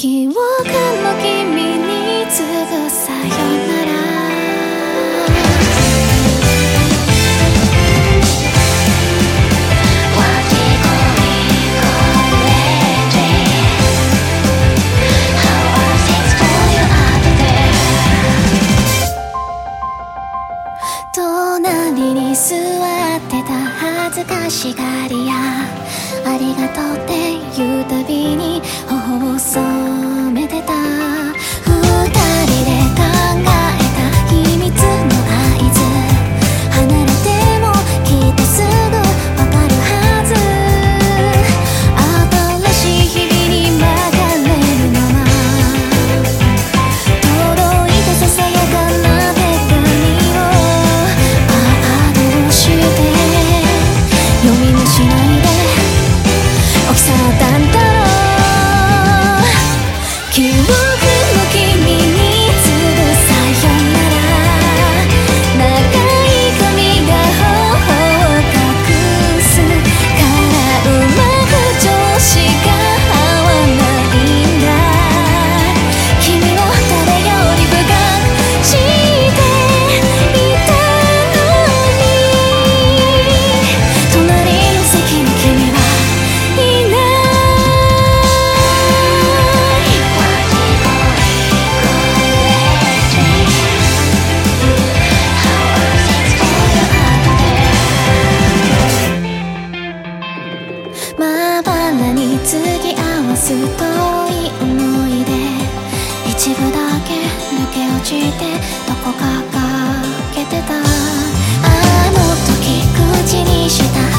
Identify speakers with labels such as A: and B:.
A: 記憶の君に次ぐさよなら。隣に座ってた恥ずかしがり屋。ありがとうって言うたびにを染めてた。forget ずっと遠い思い出。一部だけ抜け落ちてどこか欠けてた。あの時口にした